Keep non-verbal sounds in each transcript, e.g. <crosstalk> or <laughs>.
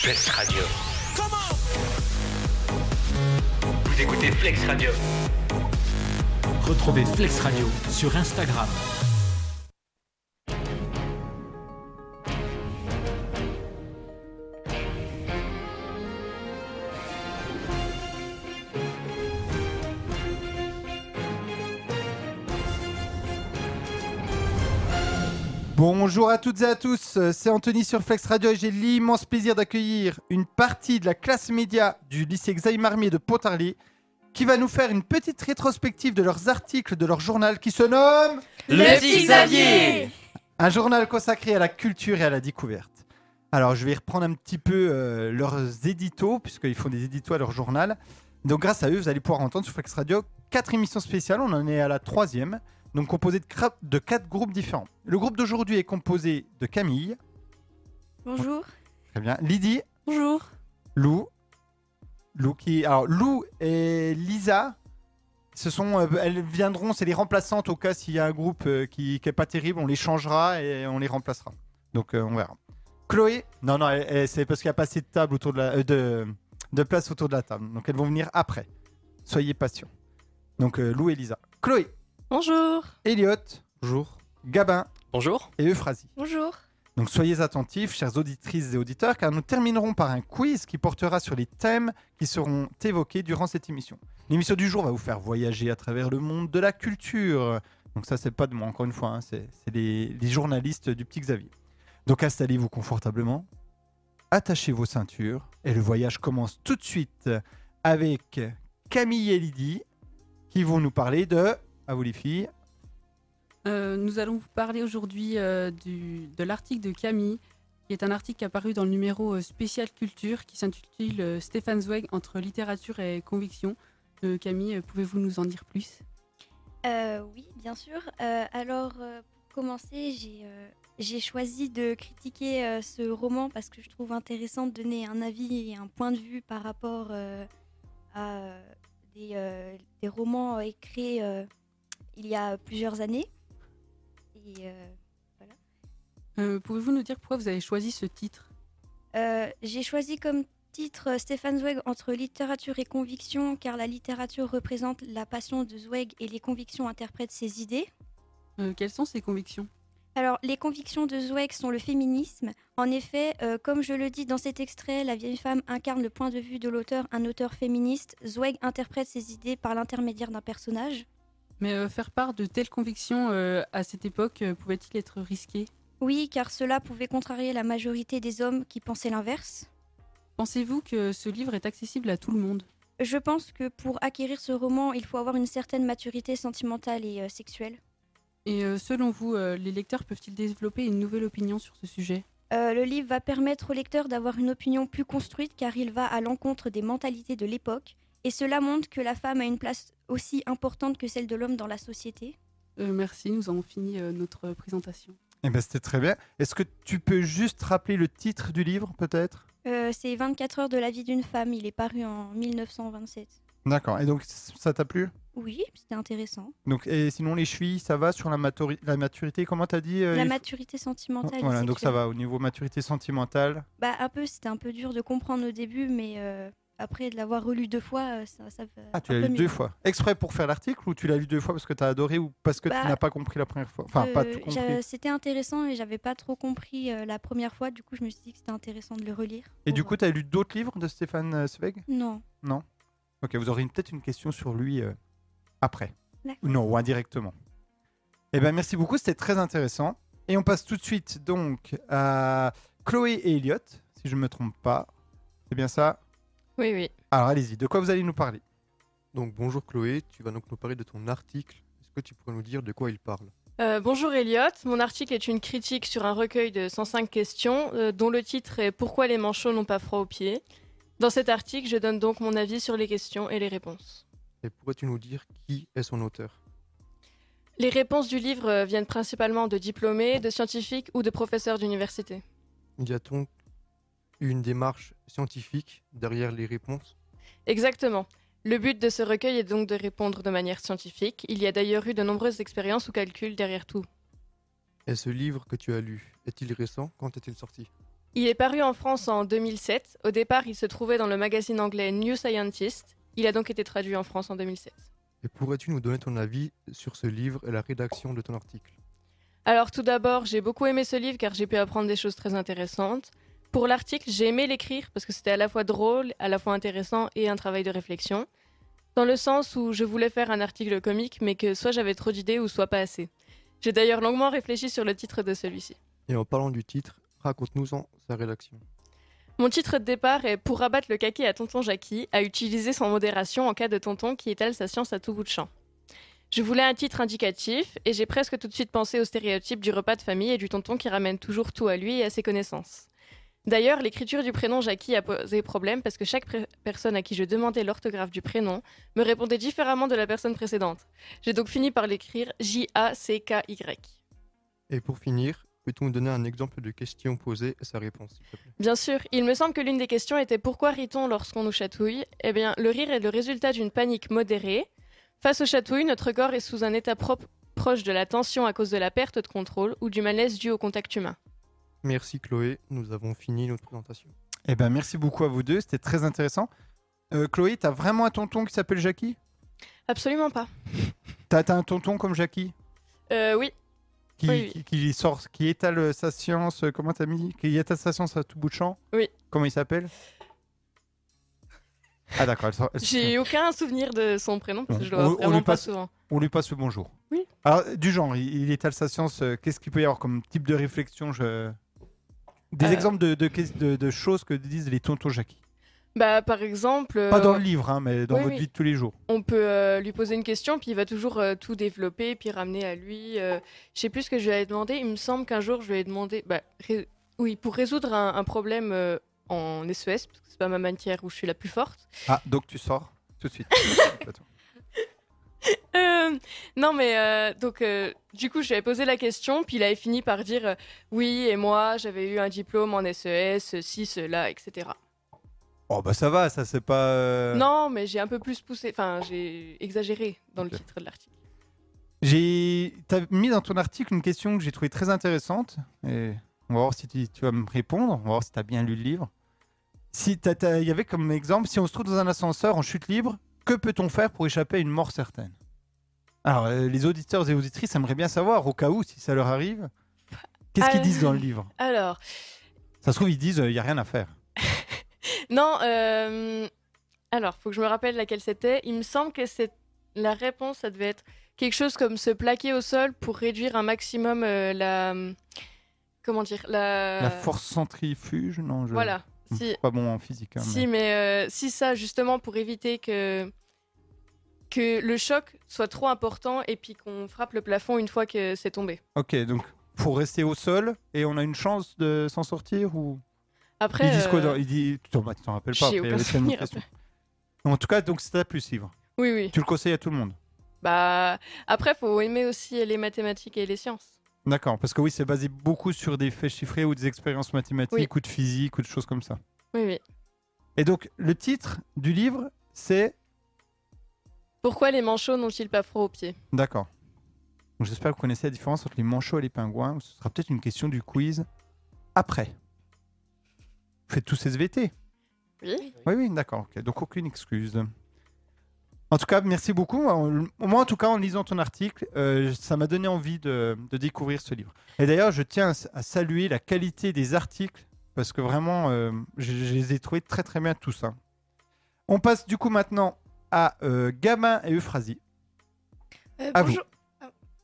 Flex Radio. Vous écoutez Flex Radio. Retrouvez Flex Radio sur Instagram. Bonjour à toutes et à tous, c'est Anthony sur Flex Radio et j'ai l'immense plaisir d'accueillir une partie de la classe média du lycée Xavier Marmier de Pontarlier qui va nous faire une petite rétrospective de leurs articles de leur journal qui se nomme Le petit Xavier Un journal consacré à la culture et à la découverte. Alors je vais reprendre un petit peu euh, leurs éditos, puisqu'ils font des éditos à leur journal. Donc grâce à eux, vous allez pouvoir entendre sur Flex Radio quatre émissions spéciales, on en est à la troisième, donc composée de, quatre groupes différents. Le groupe d'aujourd'hui est composé de Camille, Bonjour. très bien, Lydie, Bonjour. Lou, Lou qui, alors Lou et Lisa, ce sont, euh, elles viendront, c'est les remplaçantes au cas s'il y a un groupe euh, qui, qui est pas terrible, on les changera et on les remplacera. Donc euh, on verra. Chloé, non non, c'est parce qu'il n'y a pas assez de table autour de la, de, de place autour de la table, donc elles vont venir après. Soyez patients. Donc Lou et Lisa. Chloé, Bonjour. Elliot, bonjour, Gabin Bonjour. et Euphrasie. Bonjour. Donc soyez attentifs, chères auditrices et auditeurs, car nous terminerons par un quiz qui portera sur les thèmes qui seront évoqués durant cette émission. L'émission du jour va vous faire voyager à travers le monde de la culture. Donc ça, c'est pas de moi, encore une fois, hein, c'est les journalistes du Petit Xavier. Donc installez-vous confortablement, attachez vos ceintures, et le voyage commence tout de suite avec Camille et Lydie, qui vont nous parler de... À vous les filles. Euh, nous allons vous parler aujourd'hui euh, de l'article de Camille, qui est un article apparu dans le numéro euh, spécial culture qui s'intitule euh, Stéphane Zweig entre littérature et conviction. Euh, Camille, pouvez-vous nous en dire plus? Euh, oui, bien sûr. Euh, alors, euh, pour commencer, j'ai euh, j'ai choisi de critiquer euh, ce roman parce que je trouve intéressant de donner un avis et un point de vue par rapport euh, à des, euh, des romans écrits euh, il y a plusieurs années. Et euh, Euh, Pouvez-vous nous dire pourquoi vous avez choisi ce titre? Euh, j'ai choisi comme titre Stéphane Zweig entre littérature et conviction, car la littérature représente la passion de Zweig et les convictions interprètent ses idées. Euh, Quelles sont ses convictions? Alors, les convictions de Zweig sont le féminisme. En effet, euh, comme je le dis dans cet extrait, la vieille femme incarne le point de vue de l'auteur, un auteur féministe. Zweig interprète ses idées par l'intermédiaire d'un personnage. Mais euh, faire part de telles convictions euh, à cette époque euh, pouvait-il être risqué? Oui, car cela pouvait contrarier la majorité des hommes qui pensaient l'inverse. Pensez-vous que ce livre est accessible à tout le monde? Je pense que pour acquérir ce roman, il faut avoir une certaine maturité sentimentale et sexuelle. Et selon vous, les lecteurs peuvent-ils développer une nouvelle opinion sur ce sujet? Euh, le livre va permettre au lecteur d'avoir une opinion plus construite car il va à l'encontre des mentalités de l'époque et cela montre que la femme a une place aussi importante que celle de l'homme dans la société. Euh, Merci, nous avons fini euh, notre présentation. Eh ben, c'était très bien. Est-ce que tu peux juste rappeler le titre du livre, peut-être? Euh, c'est 24 heures de la vie d'une femme, il est paru en 1927. D'accord. Et donc, ça t'a plu? Oui, c'était intéressant. Donc, et sinon, les chevilles, ça va sur la, matori- la maturité? Comment t'as dit euh, la maturité sentimentale. Voilà, donc ça va au niveau maturité sentimentale. Bah un peu, c'était un peu dur de comprendre au début, mais euh, après de l'avoir relu deux fois, euh, ça, ça va Ah, tu l'as lu mieux. deux fois. Exprès pour faire l'article ou tu l'as lu deux fois parce que t'as adoré ou parce que Bah, tu n'as pas compris la première fois? Enfin, pas Euh, tout compris. C'était intéressant et j'avais pas trop compris euh, la première fois, du coup je me suis dit que c'était intéressant de le relire. Et du coup, tu as lu d'autres livres de Stéphane Zweig Non. Non? Ok, vous aurez peut-être une question sur lui euh, après. Non, ou indirectement. Eh bien, merci beaucoup, c'était très intéressant. Et on passe tout de suite donc à Chloé et Elliot, si je ne me trompe pas. C'est bien ça? Oui, oui. Alors allez-y, de quoi vous allez nous parler? Donc bonjour Chloé, tu vas donc nous parler de ton article. Est-ce que tu pourrais nous dire de quoi il parle? Euh, bonjour Elliot, mon article est une critique sur un recueil de 105 questions euh, dont le titre est Pourquoi les manchots n'ont pas froid aux pieds? Dans cet article, je donne donc mon avis sur les questions et les réponses. Et pourrais-tu nous dire qui est son auteur? Les réponses du livre euh, viennent principalement de diplômés, de scientifiques ou de professeurs d'université. Y a donc une démarche scientifique derrière les réponses Exactement. Le but de ce recueil est donc de répondre de manière scientifique. Il y a d'ailleurs eu de nombreuses expériences ou calculs derrière tout. Et ce livre que tu as lu, est-il récent? Quand est-il sorti? Il est paru en France en 2007. Au départ, il se trouvait dans le magazine anglais New Scientist. Il a donc été traduit en France en 2007. Et pourrais-tu nous donner ton avis sur ce livre et la rédaction de ton article? Alors tout d'abord, j'ai beaucoup aimé ce livre car j'ai pu apprendre des choses très intéressantes. Pour l'article, j'ai aimé l'écrire parce que c'était à la fois drôle, à la fois intéressant et un travail de réflexion. Dans le sens où je voulais faire un article comique, mais que soit j'avais trop d'idées ou soit pas assez. J'ai d'ailleurs longuement réfléchi sur le titre de celui-ci. Et en parlant du titre, raconte-nous-en sa rédaction. Mon titre de départ est Pour rabattre le kaki à tonton Jackie, à utiliser sans modération en cas de tonton qui étale sa science à tout bout de champ. Je voulais un titre indicatif et j'ai presque tout de suite pensé au stéréotype du repas de famille et du tonton qui ramène toujours tout à lui et à ses connaissances. D'ailleurs, l'écriture du prénom Jackie a posé problème parce que chaque personne à qui je demandais l'orthographe du prénom me répondait différemment de la personne précédente. J'ai donc fini par l'écrire J-A-C-K-Y. Et pour finir, peux-tu nous donner un exemple de question posée et sa réponse, s'il te plaît? Bien sûr, il me semble que l'une des questions était pourquoi rit-on lorsqu'on nous chatouille? Eh bien, le rire est le résultat d'une panique modérée. Face aux chatouilles, notre corps est sous un état propre- proche de la tension à cause de la perte de contrôle ou du malaise dû au contact humain. Merci Chloé, nous avons fini notre présentation. Eh ben, merci beaucoup à vous deux, c'était très intéressant. Euh, Chloé, t'as vraiment un tonton qui s'appelle Jackie? Absolument pas. T'as t'as un tonton comme Jackie? Euh, oui, qui, Oui, oui. qui, qui sort, qui étale sa science, euh, comment t'as mis? Qui étale sa science à tout bout de champ? Oui. Comment il s'appelle? Ah d'accord, elle sort- elle- j'ai aucun souvenir de son prénom parce que je le On- vois vraiment lui pas passe- souvent. on lui passe le bonjour. Oui. Alors, du genre, il, il étale sa science, euh, qu'est-ce qu'il peut y avoir comme type de réflexion? Je... Des Euh. exemples de, de, ques- de- de choses que disent les tontons Jackie. Bah, par exemple, Pas euh, dans le livre, hein, mais dans oui, votre oui. vie de tous les jours. on peut euh, lui poser une question, puis il va toujours euh, tout développer, puis ramener à lui. euh, je sais plus ce que je lui avais demandé. Il me semble qu'un jour, je lui ai demandé, bah, ré- oui, pour résoudre un, un problème euh, en SES, parce que c'est pas ma matière où je suis la plus forte. Ah, donc tu sors tout de suite. <laughs> <laughs> Euh, non, mais euh, donc, euh, du coup, je lui avais posé la question, puis il avait fini par dire oui, et moi, j'avais eu un diplôme en SES, ceci, cela, etc. oh bah ça va, ça c'est pas... Non, mais j'ai un peu plus poussé, enfin, j'ai exagéré dans le titre de l'article. J'ai t'as mis dans ton article une question que j'ai trouvée très intéressante. Et on va voir si tu, tu vas me répondre. On va voir si tu as bien lu le livre. Si t'as- t'as- il y avait comme exemple, si on se trouve dans un ascenseur en chute libre, que peut-on faire pour échapper à une mort certaine? Alors, euh, les auditeurs et auditrices aimeraient bien savoir, au cas où, si ça leur arrive, qu'est-ce qu'ils Euh, disent dans le livre? Alors, Ça se trouve, ils disent, il n'y a rien à faire. <laughs> non, euh, alors, faut que je me rappelle laquelle c'était. Il me semble que c'est la réponse, ça devait être quelque chose comme se plaquer au sol pour réduire un maximum euh, la. Comment dire la... La force centrifuge Non, je... Euh, Voilà. Hmm, Si, Pas bon en physique. hein, si, mais euh, si ça, justement, pour éviter que que le choc soit trop important et puis qu'on frappe le plafond une fois que c'est tombé. Ok, donc faut rester au sol et on a une chance de s'en sortir ou? Après, Ils disent quoi euh, dans- Ils disent... Tu t'en rappelles pas après, questions. En tout cas, donc c'est à plus suivre. oui, oui. Tu le conseilles à tout le monde. Bah, après, faut aimer aussi les mathématiques et les sciences. D'accord, parce que oui, c'est basé beaucoup sur des faits chiffrés ou des expériences mathématiques Oui. ou de physique ou de choses comme ça. Oui, oui. Et donc, le titre du livre, c'est... Pourquoi les manchots n'ont-ils pas froid aux pieds? D'accord. J'espère que vous connaissez la différence entre les manchots et les pingouins. Ce sera peut-être une question du quiz après. Vous faites tous SVT Oui. Oui, oui, d'accord. Donc, aucune excuse. En tout cas, merci beaucoup. Moi, en tout cas, en lisant ton article, euh, ça m'a donné envie de, de découvrir ce livre. Et d'ailleurs, je tiens à, saluer la qualité des articles, parce que vraiment, euh, je, je les ai trouvés très très bien tous. ça. On passe du coup maintenant à euh, Gabin et Euphrasie. Euh, À vous. bonjour.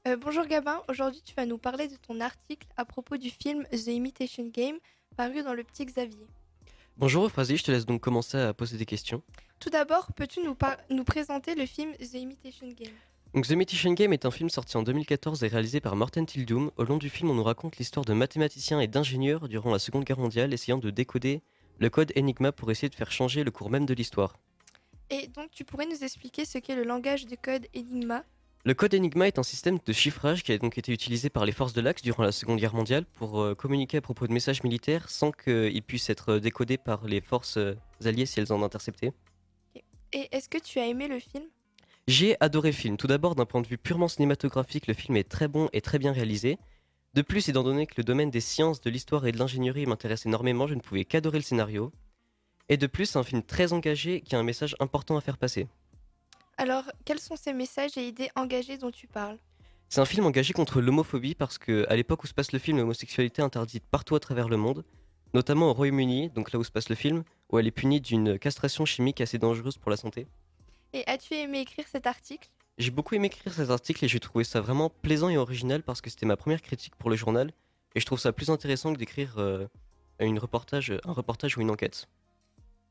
Euh, bonjour Gabin, aujourd'hui tu vas nous parler de ton article à propos du film The Imitation Game paru dans le Petit Xavier. Bonjour Euphrasie, je te laisse donc commencer à poser des questions. Tout d'abord, peux-tu nous, par- nous présenter le film The Imitation Game? Donc The Imitation Game est un film sorti en 2014 et réalisé par Morten Tildum. Au long du film, on nous raconte l'histoire de mathématiciens et d'ingénieurs durant la Seconde Guerre mondiale essayant de décoder le code Enigma pour essayer de faire changer le cours même de l'histoire. Et donc tu pourrais nous expliquer ce qu'est le langage de code Enigma Le code Enigma est un système de chiffrage qui a donc été utilisé par les forces de l'Axe durant la Seconde Guerre mondiale pour euh, communiquer à propos de messages militaires sans qu'ils puissent être décodés par les forces euh, alliées si elles en interceptaient. Et est-ce que tu as aimé le film? J'ai adoré le film. Tout d'abord, d'un point de vue purement cinématographique, le film est très bon et très bien réalisé. De plus, étant donné que le domaine des sciences, de l'histoire et de l'ingénierie m'intéresse énormément, je ne pouvais qu'adorer le scénario. Et de plus, c'est un film très engagé qui a un message important à faire passer. Alors, quels sont ces messages et idées engagées dont tu parles? C'est un film engagé contre l'homophobie parce que, à l'époque où se passe le film, l'homosexualité est interdite partout à travers le monde, notamment au Royaume-Uni, donc là où se passe le film, où elle est punie d'une castration chimique assez dangereuse pour la santé. Et as-tu aimé écrire cet article? J'ai beaucoup aimé écrire cet article et j'ai trouvé ça vraiment plaisant et original parce que c'était ma première critique pour le journal et je trouve ça plus intéressant que d'écrire euh, une reportage, un reportage ou une enquête.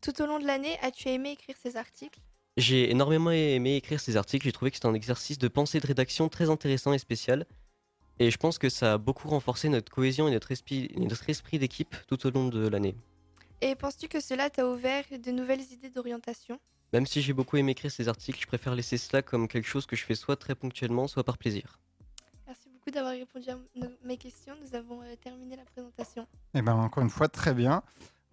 Tout au long de l'année, as-tu aimé écrire ces articles? J'ai énormément aimé écrire ces articles, j'ai trouvé que c'était un exercice de pensée de rédaction très intéressant et spécial. Et je pense que ça a beaucoup renforcé notre cohésion et notre esprit, notre esprit d'équipe tout au long de l'année. Et penses-tu que cela t'a ouvert de nouvelles idées d'orientation? Même si j'ai beaucoup aimé écrire ces articles, je préfère laisser cela comme quelque chose que je fais soit très ponctuellement, soit par plaisir. Merci beaucoup d'avoir répondu à mes questions. Nous avons euh, terminé la présentation. Eh ben encore une fois, très bien.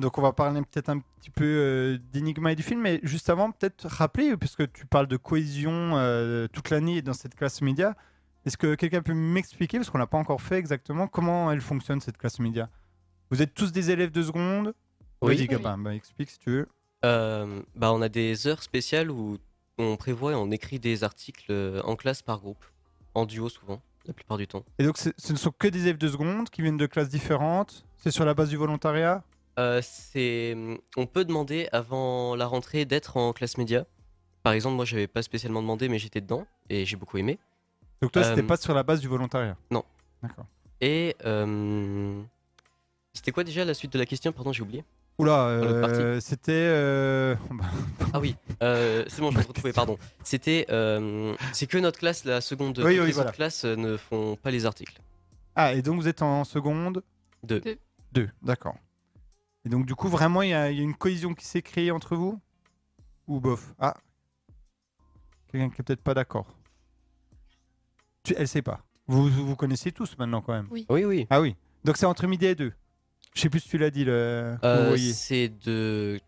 Donc on va parler peut-être un petit peu euh, d'Enigma et du film, mais juste avant, peut-être rappeler, puisque tu parles de cohésion euh, toute l'année dans cette classe média, est-ce que quelqu'un peut m'expliquer, parce qu'on l'a pas encore fait exactement, comment elle fonctionne cette classe média? Vous êtes tous des élèves de seconde? Oui. Vas-y Gabin, bah, explique si tu veux. Euh, bah, on a des heures spéciales où on prévoit et on écrit des articles euh, en classe par groupe, en duo souvent, la plupart du temps. Et donc ce ne sont que des élèves de seconde qui viennent de classes différentes, c'est sur la base du volontariat? Euh, c'est, on peut demander avant la rentrée d'être en classe média. Par exemple, moi, j'avais pas spécialement demandé, mais j'étais dedans et j'ai beaucoup aimé. Donc toi, c'était Euh, pas sur la base du volontariat? Non. D'accord. Et euh, c'était quoi déjà la suite de la question? Pardon, j'ai oublié. Oula, Dans l'autre partie. euh, c'était... euh, <laughs> bah, Ah oui, euh, c'est bon, je vais retrouver, pardon. C'était, euh, c'est que notre classe, la seconde. Oui, toutes oui, les voilà. autres classes euh, ne font pas les articles. Ah, et donc vous êtes en seconde? Deux. Deux, d'accord. Et donc du coup, vraiment, il y, a il y a une cohésion qui s'est créée entre vous Ou bof? Ah Quelqu'un qui est peut-être pas d'accord. Tu- Elle sait pas. Vous vous connaissez tous maintenant quand même Oui. Oui, oui. Ah oui. Donc c'est entre midi et deux. Je sais plus si tu l'as dit, le... Euh, c'est de.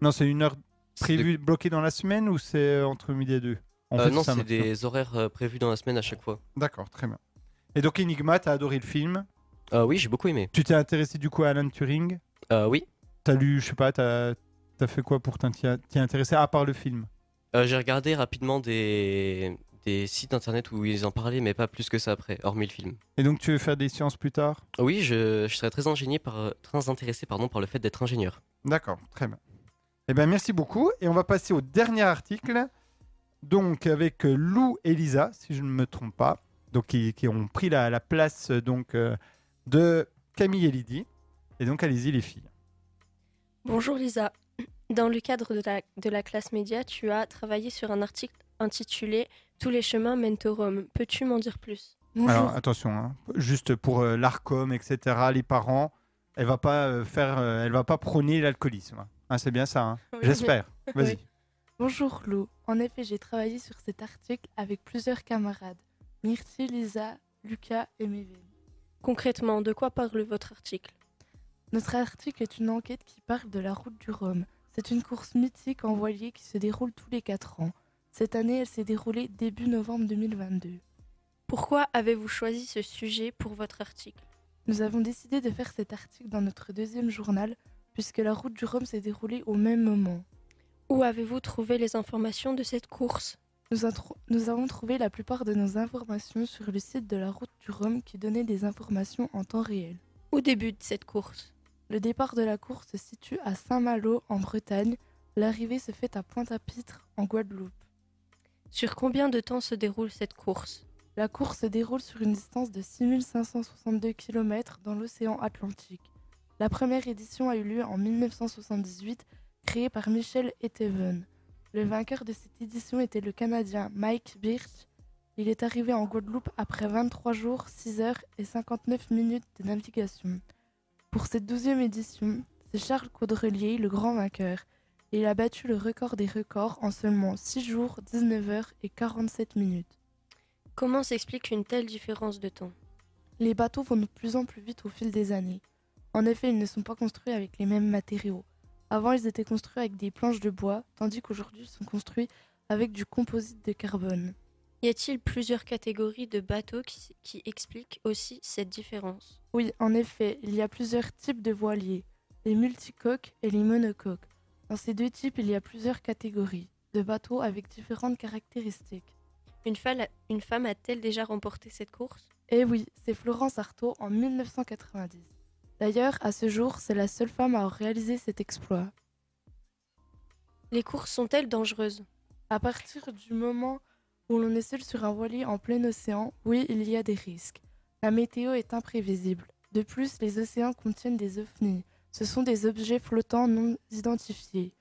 Non, c'est une heure c'est de- prévue, bloquée dans la semaine ou c'est euh, entre midi et deux? En Euh, fait, non, c'est des horaires euh, prévus dans la semaine à chaque fois. D'accord, très bien. Et donc Enigma, t'as adoré le film. Euh, oui, j'ai beaucoup aimé. Tu t'es intéressé du coup à Alan Turing? Euh, oui, T'as lu, je sais pas, t'as as fait quoi pour t'y intéresser à part le film? Euh, j'ai regardé rapidement des... des sites internet où ils en parlaient, mais pas plus que ça après, hormis le film. Et donc tu veux faire des sciences plus tard? Oui, je, je serais très, ingénié par... très intéressé pardon, par le fait d'être ingénieur. D'accord, très bien. Eh bien, merci beaucoup. Et on va passer au dernier article. Donc, avec euh, Lou et Lisa, si je ne me trompe pas, donc qui, qui ont pris la, la place donc euh, de Camille et Lydie. Et donc, allez-y, les filles. Bonjour Lisa. Dans le cadre de la, de la classe média, tu as travaillé sur un article intitulé Tous les chemins mènent au Rome. Peux-tu m'en dire plus? Alors, attention, hein, juste pour euh, l'ARCOM, etc., les parents, elle va pas euh, faire, euh, elle va pas prôner l'alcoolisme. Hein, c'est bien ça, hein? Oui. J'espère. <laughs> Vas-y. Oui. Bonjour Lou. En effet, j'ai travaillé sur cet article avec plusieurs camarades. Myrtille, Lisa, Lucas et Mévin. Concrètement, de quoi parle votre article? Notre article est une enquête qui parle de la route du Rhum. C'est une course mythique en voilier qui se déroule tous les 4 ans. Cette année, elle s'est déroulée début novembre 2022. Pourquoi avez-vous choisi ce sujet pour votre article? Nous avons décidé de faire cet article dans notre deuxième journal, puisque la route du Rhum s'est déroulée au même moment. Où avez-vous trouvé les informations de cette course? Nous, nous avons trouvé la plupart de nos informations sur le site de la route du Rhum qui donnait des informations en temps réel. Où débute cette course? Le départ de la course se situe à Saint-Malo en Bretagne. L'arrivée se fait à Pointe-à-Pitre en Guadeloupe. Sur combien de temps se déroule cette course? La course se déroule sur une distance de 6562 km dans l'océan Atlantique. La première édition a eu lieu en 1978, créée par Michel Eteven. Le vainqueur de cette édition était le Canadien Mike Birch. Il est arrivé en Guadeloupe après 23 jours, 6 heures et 59 minutes de navigation. Pour cette douzième édition, c'est Charles Caudrelier le grand vainqueur. Et il a battu le record des records en seulement 6 jours, 19 heures et 47 minutes. Comment s'explique une telle différence de temps? Les bateaux vont de plus en plus vite au fil des années. En effet, ils ne sont pas construits avec les mêmes matériaux. Avant, ils étaient construits avec des planches de bois, tandis qu'aujourd'hui, ils sont construits avec du composite de carbone. Y a-t-il plusieurs catégories de bateaux qui, qui expliquent aussi cette différence? Oui, en effet, il y a plusieurs types de voiliers, les multicoques et les monocoques. Dans ces deux types, il y a plusieurs catégories de bateaux avec différentes caractéristiques. Une, fa- une femme a-t-elle déjà remporté cette course? Eh oui, c'est Florence Artaud en 1990. D'ailleurs, à ce jour, c'est la seule femme à avoir réalisé cet exploit. Les courses sont-elles dangereuses? À partir du moment où l'on est seul sur un voilier en plein océan, oui, il y a des risques. La météo est imprévisible. De plus, les océans contiennent des ovnis. Ce sont des objets flottants non identifiés.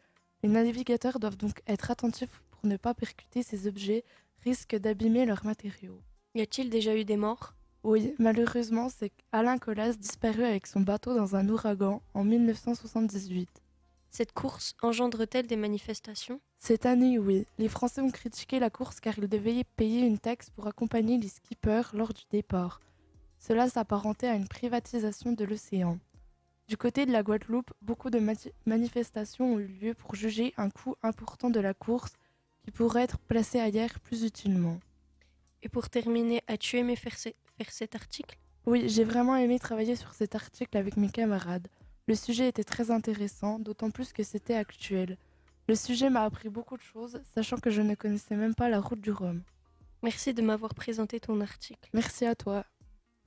Les navigateurs doivent donc être attentifs pour ne pas percuter ces objets, risquent d'abîmer leurs matériaux. Y a-t-il déjà eu des morts? Oui, malheureusement, c'est Alain Colas disparu avec son bateau dans un ouragan en 1978. Cette course engendre-t-elle des manifestations? Cette année, oui. Les Français ont critiqué la course car ils devaient payer une taxe pour accompagner les skippers lors du départ. Cela s'apparentait à une privatisation de l'océan. Du côté de la Guadeloupe, beaucoup de manifestations ont eu lieu pour juger un coût important de la course qui pourrait être placé ailleurs plus utilement. Et pour terminer, as-tu aimé faire, ce- faire cet article? Oui, j'ai vraiment aimé travailler sur cet article avec mes camarades. Le sujet était très intéressant, d'autant plus que c'était actuel. Le sujet m'a appris beaucoup de choses, sachant que je ne connaissais même pas la route du Rhum. Merci de m'avoir présenté ton article. Merci à toi.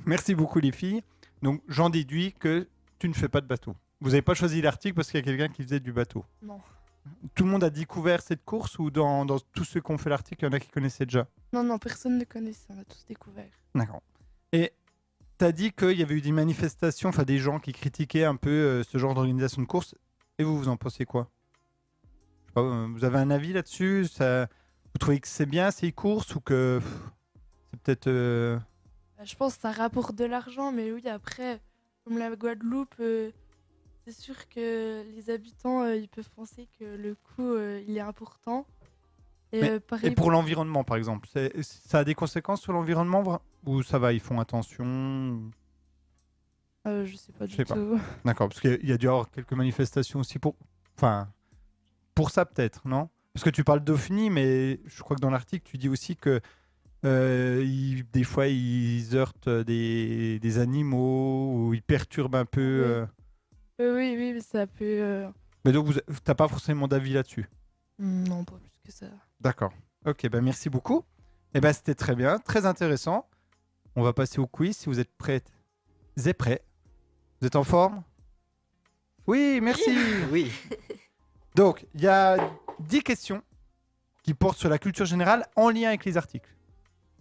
Merci beaucoup les filles. Donc j'en déduis que tu ne fais pas de bateau. Vous n'avez pas choisi l'article parce qu'il y a quelqu'un qui faisait du bateau. Non. Tout le monde a découvert cette course ou dans, dans tous ceux qui ont fait l'article, il y en a qui connaissaient déjà? Non, non, personne ne connaissait, on a tous découvert. D'accord. Et tu as dit qu'il y avait eu des manifestations, enfin des gens qui critiquaient un peu euh, ce genre d'organisation de course. Et vous, vous en pensez quoi? Je sais pas, euh, Vous avez un avis là-dessus? Vous trouvez que c'est bien ces courses ou que c'est peut-être... euh, Euh, Je pense que ça rapporte de l'argent, mais oui, après, comme la Guadeloupe, c'est sûr que les habitants, ils peuvent penser que le coût, il est important. Et, Mais- euh, pareil Et pour l'environnement, par exemple, ça a des conséquences sur l'environnement Ou ça va, ils font attention Euh, je sais pas Je du sais tout. <laughs> D'accord, parce qu'il y a dû y avoir quelques manifestations aussi pour... Enfin, pour ça peut-être, non? Parce que tu parles d'OVNI, mais je crois que dans l'article, tu dis aussi que euh, ils- des fois, ils heurtent des, des animaux ou ils perturbent un peu... Oui. euh. Oui, oui, mais ça peut. euh, Mais donc, vous n'as pas forcément d'avis là-dessus? Non, pas plus que ça. D'accord. Ok, ben merci beaucoup. Et ben c'était très bien, très intéressant. On va passer au quiz si vous êtes prêtes et prêts? Vous êtes en forme? Oui, merci. Oui. <laughs> Donc, il y a 10 questions qui portent sur la culture générale en lien avec les articles.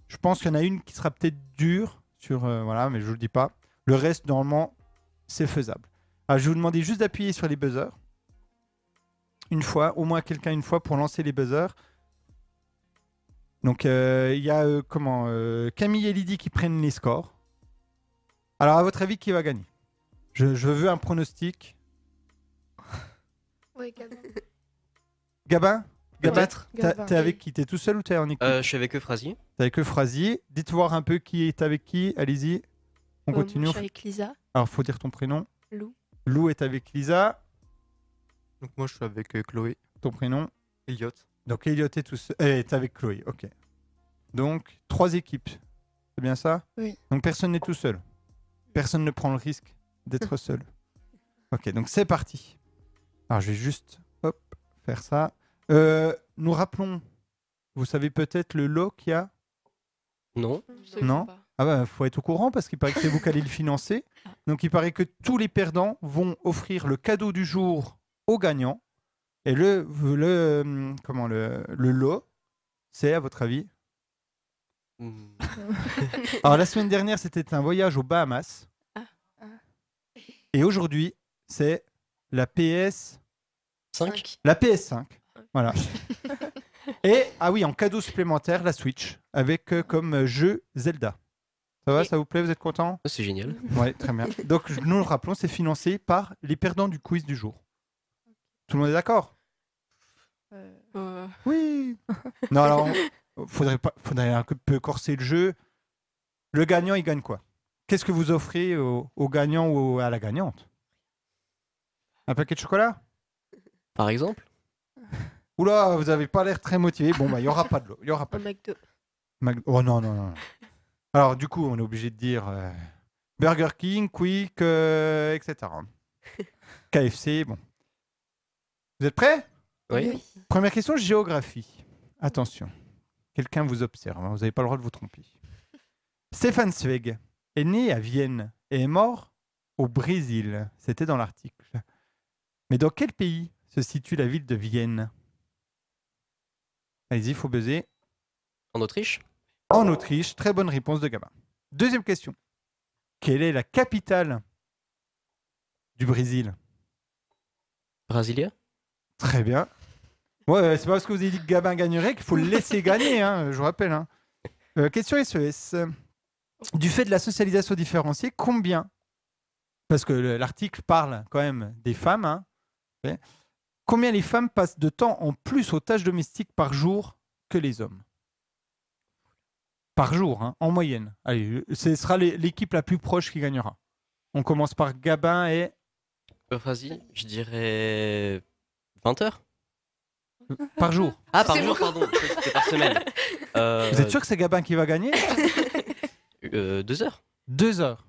Je pense qu'il y en a une qui sera peut-être dure sur euh, voilà, mais je ne le dis pas. Le reste normalement, c'est faisable. Alors, je vais vous demander juste d'appuyer sur les buzzers. Une fois, au moins quelqu'un une fois pour lancer les buzzers. Donc euh, il y a euh, comment euh, Camille et Lydie qui prennent les scores. Alors à votre avis qui va gagner? Je, je veux un pronostic. <laughs> Oui, Gabin. Gabin? T'es avec qui? T'es tout seul ou t'es en équipe? Euh, je suis avec Euphrasie. T'es avec Euphrasie. Dites voir un peu qui est avec qui. Allez-y. On Euh, moi, continue. je suis avec Lisa. Alors faut dire ton prénom. Lou. Lou est avec Lisa. Donc moi, je suis avec euh, Chloé, Ton prénom. Elliot. Donc Elliot est, tout seul, est avec Chloé. Ok. Donc trois équipes. C'est bien ça? Oui. Donc personne n'est tout seul. Personne ne prend le risque d'être <laughs> seul. Ok, donc c'est parti. Alors je vais juste hop, faire ça. Euh, nous rappelons, vous savez peut-être le lot qu'il y a? Non. Non? Ah bah faut être au courant parce qu'il paraît que c'est vous qui allez le financer. <laughs> Donc il paraît que tous les perdants vont offrir le cadeau du jour aux gagnants. Et le, le, comment, le, le lot, c'est à votre avis Hmm. <laughs> <laughs> Alors la semaine dernière, c'était un voyage aux Bahamas. Ah. Et aujourd'hui, c'est la PS, 5 la PS5. Voilà. <laughs> Et ah oui, en cadeau supplémentaire, la Switch avec euh, comme jeu Zelda. Ça va, Et- ça vous plaît, vous êtes content? C'est génial. Ouais, très bien. Donc nous le rappelons, c'est financé par les perdants du quiz du jour. Tout le monde est d'accord Euh, Euh, Oui. <laughs> Non, alors, on- faudrait, pas, faudrait un peu corser le jeu. Le gagnant, il gagne quoi? Qu'est-ce que vous offrez au, au gagnant ou à la gagnante? Un paquet de chocolat? Par exemple? Oula, vous avez pas l'air très motivé. Bon, bah, il y aura pas de l'eau. Il y aura pas Un. McDo. Oh non, non, non. Alors, du coup, on est obligé de dire euh, Burger King, Quick, euh, etc. <laughs> KFC, bon. Vous êtes prêts? Oui. Première question, géographie. Attention, quelqu'un vous observe, hein, vous n'avez pas le droit de vous tromper. Stéphane Zweig est né à Vienne et est mort au Brésil. C'était dans l'article. Mais dans quel pays se situe la ville de Vienne? Allez-y, il faut buzzer. En Autriche? En Autriche, très bonne réponse de Gabin. Deuxième question. Quelle est la capitale du Brésil? Brasilia? Très bien. Ouais, c'est pas parce que vous avez dit que Gabin gagnerait qu'il faut le laisser gagner, hein, je vous rappelle. hein. Euh, question SES. Du fait de la socialisation différenciée, combien? Parce que le- l'article parle quand même des femmes. hein, Combien les femmes passent de temps en plus aux tâches domestiques par jour que les hommes? Par jour, hein, en moyenne. Allez, ce sera l'é- l'équipe la plus proche qui gagnera. On commence par Gabin et Euh, Vas-y, je dirais 20 heures. par jour. Ah, par jour, beaucoup. pardon. C'était par semaine. <laughs> Euh, Vous êtes sûr que c'est Gabin qui va gagner euh, Deux heures. Deux heures.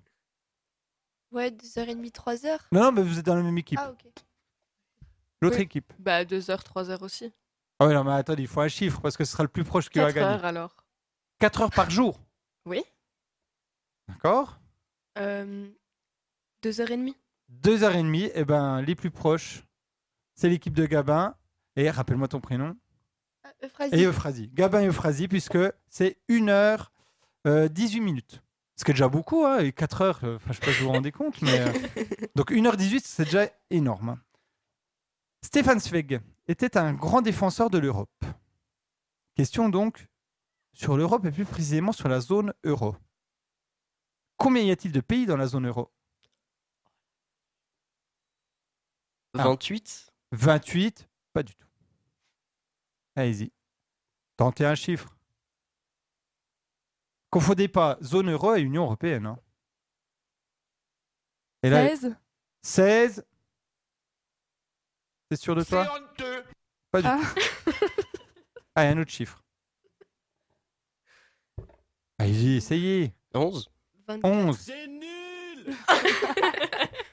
Ouais, 2h30, 3h. Non, non, mais vous êtes dans la même équipe. Ah, ok. L'autre Oui. équipe. Bah, 2h, 3h aussi. Ah oui, non, mais attendez, il faut un chiffre parce que ce sera le plus proche qui va 4 gagner. heures alors. 4 heures par jour. Oui. D'accord Euh, 2h30. 2 heures et demie, et ben les plus proches, c'est l'équipe de Gabin. Et rappelle-moi ton prénom. Ah, Euphrasie. Et Euphrasie. Gabin et Euphrasie, puisque c'est 1 heure euh, 18 minutes. Ce qui est déjà beaucoup, hein, et 4 heures, euh, je sais pas si vous vous rendez compte, mais. euh, donc 1h18, c'est déjà énorme. Stéphane Zweig était un grand défenseur de l'Europe. Question donc sur l'Europe et plus précisément sur la zone euro. Combien y a-t-il de pays dans la zone euro? Ah. 28 28 Pas du tout. Allez-y. Tentez un chiffre. Confondez pas zone euro et Union européenne. hein. Et là, 16 16. C'est sûr de toi? Pas du Ah. tout. Ah, et un autre chiffre. Allez-y, essayez. 11 24. 11. C'est nul. <laughs>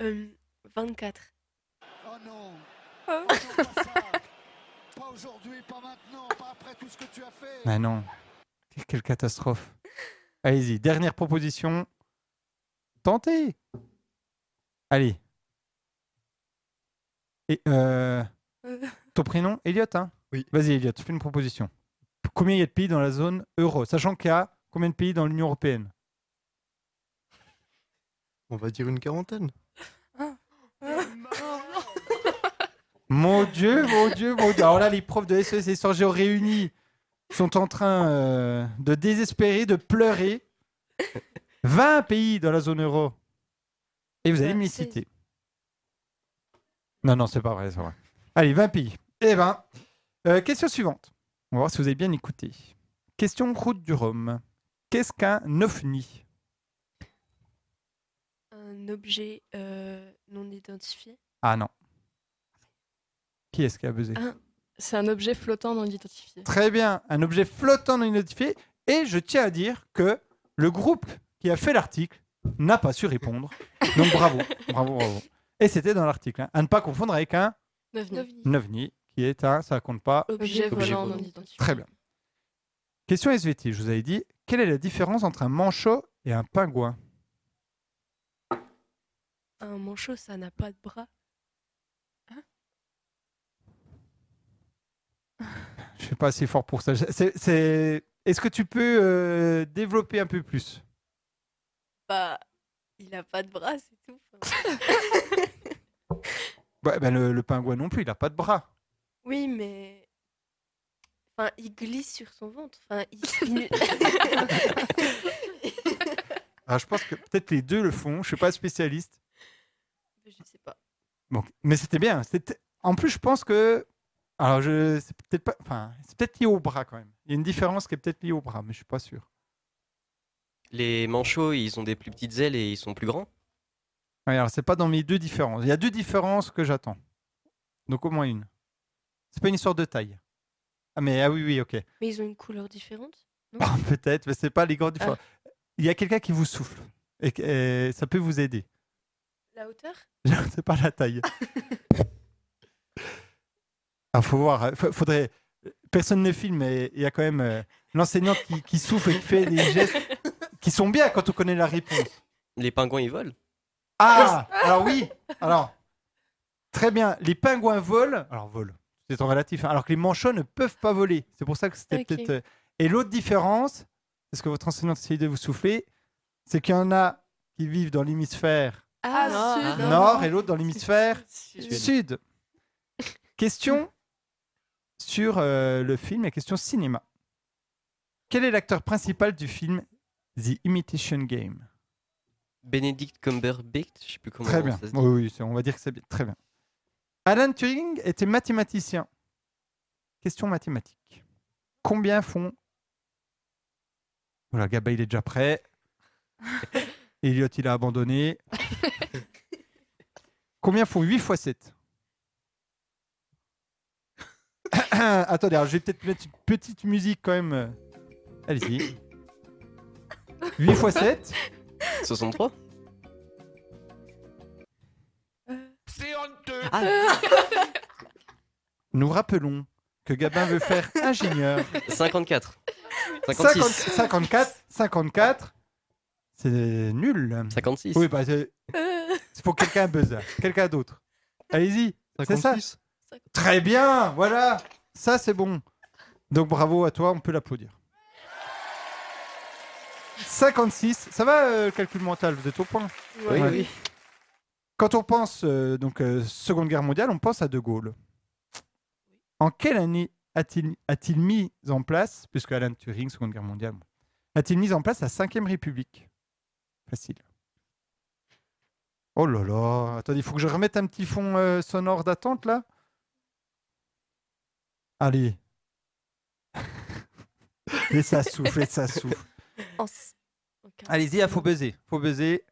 Euh, 24. Oh non. Attends pas aujourd'hui, pas maintenant, pas après tout ce que tu as fait Ah non. Quelle catastrophe. Allez-y, dernière proposition. Tentez. Allez. Et Euh. ton prénom, Elliot hein? Oui. Vas-y, Elliot, fais une proposition. Combien il y a de pays dans la zone euro? Sachant qu'il y a combien de pays dans l'Union européenne? On va dire une quarantaine. Mon Dieu, mon Dieu, mon Dieu. Alors là, les profs de SES et Histoire Géo réunis sont en train euh, de désespérer, de pleurer. 20 pays dans la zone euro. Et vous allez me les 16. citer. Non, non, c'est pas vrai, c'est vrai. Allez, 20 pays. Eh ben, euh, question suivante. On va voir si vous avez bien écouté. Question route du Rhum. Qu'est-ce qu'un ovni? Un objet euh, non identifié? Ah non. Qui est-ce qui a buzzé. C'est un objet flottant non identifié. Très bien, un objet flottant non identifié. Et je tiens à dire que le groupe qui a fait l'article n'a pas su répondre. Donc bravo, <laughs> bravo, bravo. Et c'était dans l'article. hein. À ne pas confondre avec un Ovni. Ovni. ovni, qui est un, ça compte pas. Objet Objet volant volant. non identifié. Très bien. Question SVT, je vous avais dit, quelle est la différence entre un manchot et un pingouin? Un manchot, ça n'a pas de bras. Je suis pas assez fort pour ça. Est-ce que tu peux euh, développer un peu plus? Bah, il a pas de bras, c'est tout. <laughs> Ouais, ben, le, le pingouin non plus, il n'a pas de bras. oui, mais. Enfin, il glisse sur son ventre. Enfin, il. <laughs> Alors, <laughs> je pense que peut-être les deux le font. Je suis pas spécialiste. Je sais pas. Bon, mais c'était bien. C'était- En plus, je pense que. Alors, je... c'est peut-être pas. Enfin, c'est peut-être lié au bras quand même. Il y a une différence qui est peut-être liée au bras, mais je suis pas sûr. Les manchots, ils ont des plus petites ailes et ils sont plus grands? Ouais, alors, c'est pas dans mes deux différences. Il y a deux différences que j'attends. Donc, au moins une. C'est pas une histoire de taille. Ah, mais ah oui, oui, ok. Mais ils ont une couleur différente? Non? Ah, <laughs> Peut-être, mais c'est pas les grandes Ah. différences. Il y a quelqu'un qui vous souffle et, que- et ça peut vous aider. La hauteur? <laughs> C'est pas la taille. <laughs> Il faut voir. euh, fa- Faudrait. Personne ne filme, mais il y a quand même euh, l'enseignante qui, qui souffle et qui fait des gestes qui sont bien quand on connaît la réponse. Les pingouins, ils volent Ah Alors oui Alors, très bien. Les pingouins volent. Alors, volent. C'est en relatif. hein, alors que les manchots ne peuvent pas voler. C'est pour ça que c'était Ok. peut-être. euh, Et l'autre différence, c'est ce que votre enseignante essaye de vous souffler, c'est qu'il y en a qui vivent dans l'hémisphère Ah, sud. nord et l'autre dans l'hémisphère Sud. sud. Question sur euh, le film et question cinéma. Quel est l'acteur principal du film The Imitation Game? Benedict Cumberbatch, je sais plus comment Très bien. ça se dit. Oui, on va dire que c'est bien. Très bien. Alan Turing était mathématicien. Question mathématique. Combien font. Voilà, Gaba, il est déjà prêt. <laughs> Elliot, il a abandonné. <laughs> Combien font 8 fois 7 <coughs> Attendez, alors je vais peut-être mettre une petite musique quand même. Allez-y. 8 fois 7 63 C'est honteux. Ah, Nous rappelons que Gabin veut faire ingénieur. 54. 50 56. 54, 54, c'est nul. 56. Oui, bah, c'est c'est pour quelqu'un buzz. Quelqu'un d'autre. Allez-y, c'est ça. 56 Très bien, voilà. Ça, c'est bon. Donc bravo à toi, on peut l'applaudir. 56, ça va euh, le calcul mental, vous êtes au point? Oui, Ouais. oui. Quand on pense euh, donc euh, Seconde Guerre mondiale, on pense à De Gaulle. En quelle année a-t-il a-t-il mis en place, puisque Alan Turing, Seconde Guerre mondiale, a-t-il mis en place la Cinquième République? Facile. Oh là là, attendez, il faut que je remette un petit fond euh, sonore d'attente là? Allez. <laughs> et ça souffle, et ça souffle. Allez-y, il faut buzzer. faut buzzer.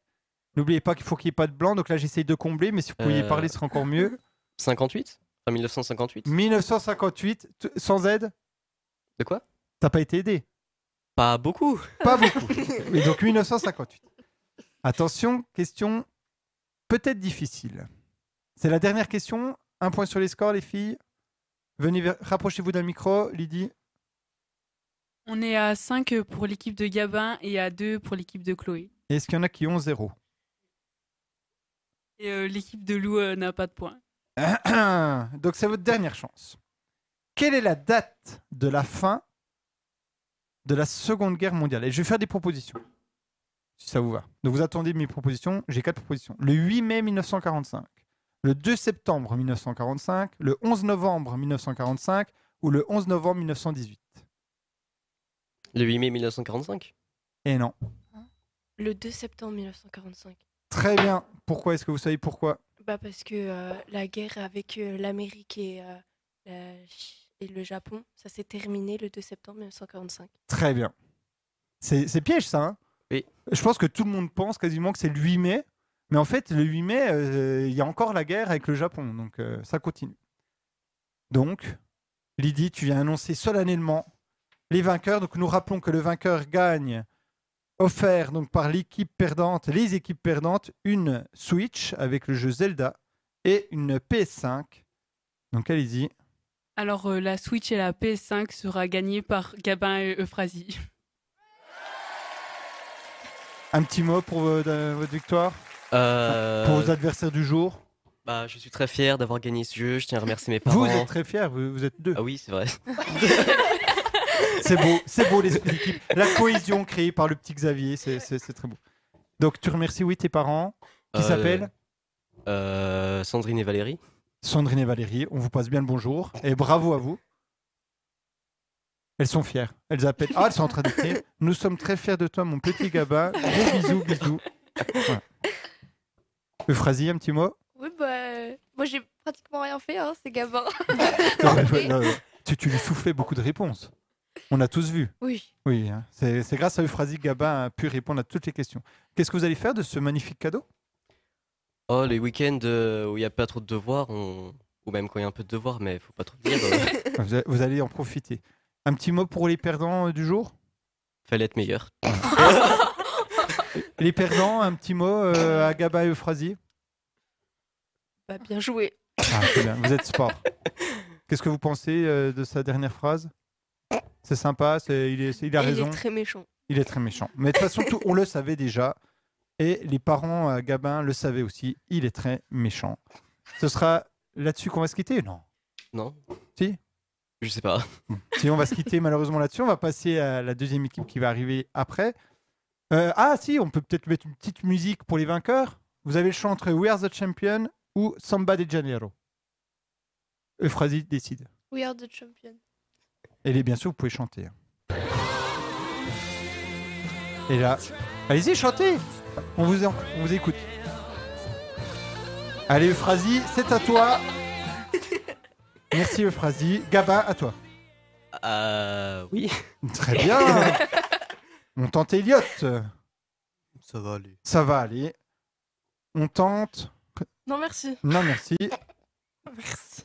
N'oubliez pas qu'il faut qu'il n'y ait pas de blanc. Donc là, j'essaye de combler, mais si vous pouviez Euh. parler, ce serait encore mieux. 58 Enfin, 1958 1958, t- sans aide, De quoi? T'as pas été aidé. Pas beaucoup. Pas beaucoup. <laughs> Mais donc 1958. Attention, question peut-être difficile. C'est la dernière question. Un point sur les scores, les filles. Venez, rapprochez-vous d'un micro, Lydie. On est à 5 pour l'équipe de Gabin et à 2 pour l'équipe de Chloé. Est-ce qu'il y en a qui ont zéro? Et euh, l'équipe de Lou euh, n'a pas de points. <coughs> Donc c'est votre dernière chance. Quelle est la date de la fin de la Seconde Guerre mondiale? Et je vais faire des propositions, si ça vous va. Donc vous attendez mes propositions. J'ai quatre propositions. Le 8 mai 1945, le 2 septembre 1945, le 11 novembre 1945 ou le 11 novembre 1918. Le 8 mai 1945 Et non. Le 2 septembre 1945. Très bien. Pourquoi? Est-ce que vous savez pourquoi? Bah parce que euh, la guerre avec euh, l'Amérique et, euh, la et le Japon, ça s'est terminé le 2 septembre 1945. Très bien. C'est c'est piège ça. hein? Oui. Je pense que tout le monde pense quasiment que c'est le 8 mai. Mais en fait, le 8 mai, euh, il y a encore la guerre avec le Japon. Donc euh, ça continue. Donc, Lydie, tu viens annoncer solennellement les vainqueurs. Donc nous rappelons que le vainqueur gagne, offert donc par l'équipe perdante, les équipes perdantes, une Switch avec le jeu Zelda et une PS5. Donc allez-y. Alors euh, la Switch et la PS5 sera gagnée par Gabin et Euphrasie. Un petit mot pour votre victoire, Euh, pour vos adversaires du jour. bah, Je suis très fier d'avoir gagné ce jeu. Je tiens à remercier mes Vous parents. êtes très fiers, vous, vous êtes deux. Ah oui, c'est vrai. <laughs> C'est beau, c'est beau l'esprit d'équipe. La cohésion créée par le petit Xavier, c'est- très beau. Donc tu remercies, oui, tes parents, qui Euh, s'appellent euh, Sandrine et Valérie. Sandrine et Valérie. On vous passe bien le bonjour et bravo à vous. Elles sont fières. Elles appellent. Ah, elles sont en train d'écrire. Nous sommes très fiers de toi, mon petit Gabin. Gros bisous, bisous. Voilà. Euphrasie, un petit mot? Oui, bah, moi j'ai pratiquement rien fait, hein, c'est Gabin. <laughs> Non, mais je- non, tu, tu lui soufflais beaucoup de réponses. On a tous vu. Oui. Oui, hein. c'est c'est grâce à Euphrasie que Gabin a pu répondre à toutes les questions. Qu'est-ce que vous allez faire de ce magnifique cadeau? Oh, les week-ends euh, où il n'y a pas trop de devoirs, on... Ou même quand il y a un peu de devoir, mais faut pas trop dire. euh, <laughs> Vous, a- vous allez en profiter. Un petit mot pour les perdants euh, du jour? Fallait être meilleur. <laughs> <laughs> Les perdants, un petit mot euh, à Gaba et Euphrasie Bah, bien joué. Ah, bien, vous êtes sport. Qu'est-ce que vous pensez euh, de sa dernière phrase? C'est sympa, c'est- il, est, il a Et raison. Il est très méchant. Il est très méchant. Mais de toute façon, tout- on le savait déjà. Et les parents à Gabin le savaient aussi. Il est très méchant. Ce sera là-dessus qu'on va se quitter Non? Non Si? Je sais pas. Si, on va se quitter malheureusement là-dessus. On va passer à la deuxième équipe qui va arriver après. Euh, ah, si, on peut peut-être mettre une petite musique pour les vainqueurs. Vous avez le choix entre We Are the Champion ou Samba de Janeiro. Euphrasie décide. We are the champion. Et les, bien sûr, vous pouvez chanter. hein. Et là, allez-y, chantez on vous, en- on vous écoute. Allez, Euphrasie, c'est à toi. <laughs> Merci, Euphrasie. Gabin, à toi. Euh, oui. Très bien. <laughs> On tente Elliot. Ça va aller. Ça va aller. On tente. Non, merci. Non, merci. <laughs> Merci.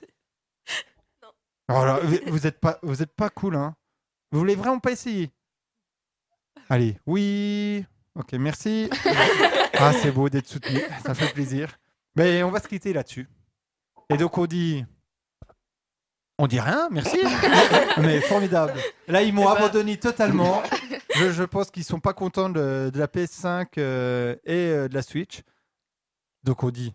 Oh là, vous- vous êtes pas, vous êtes pas cool, hein. Vous voulez vraiment pas essayer? Allez, oui. Ok, merci. <laughs> ah, c'est beau d'être soutenu. Ça fait plaisir. Mais on va se quitter là-dessus. Et donc on dit, on dit rien, merci. <laughs> Mais formidable. Là, ils m'ont Eh ben- abandonné totalement. Je, je pense qu'ils sont pas contents de, de la PS5 euh, et euh, de la Switch. Donc on dit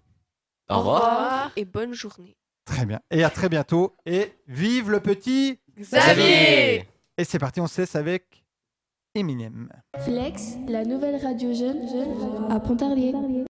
Au revoir. et bonne journée. Très bien. Et à très bientôt. Et vive le petit Xavier Et c'est parti, on se laisse avec Eminem. Flex, la nouvelle radio jeune, jeune à Pontarlier.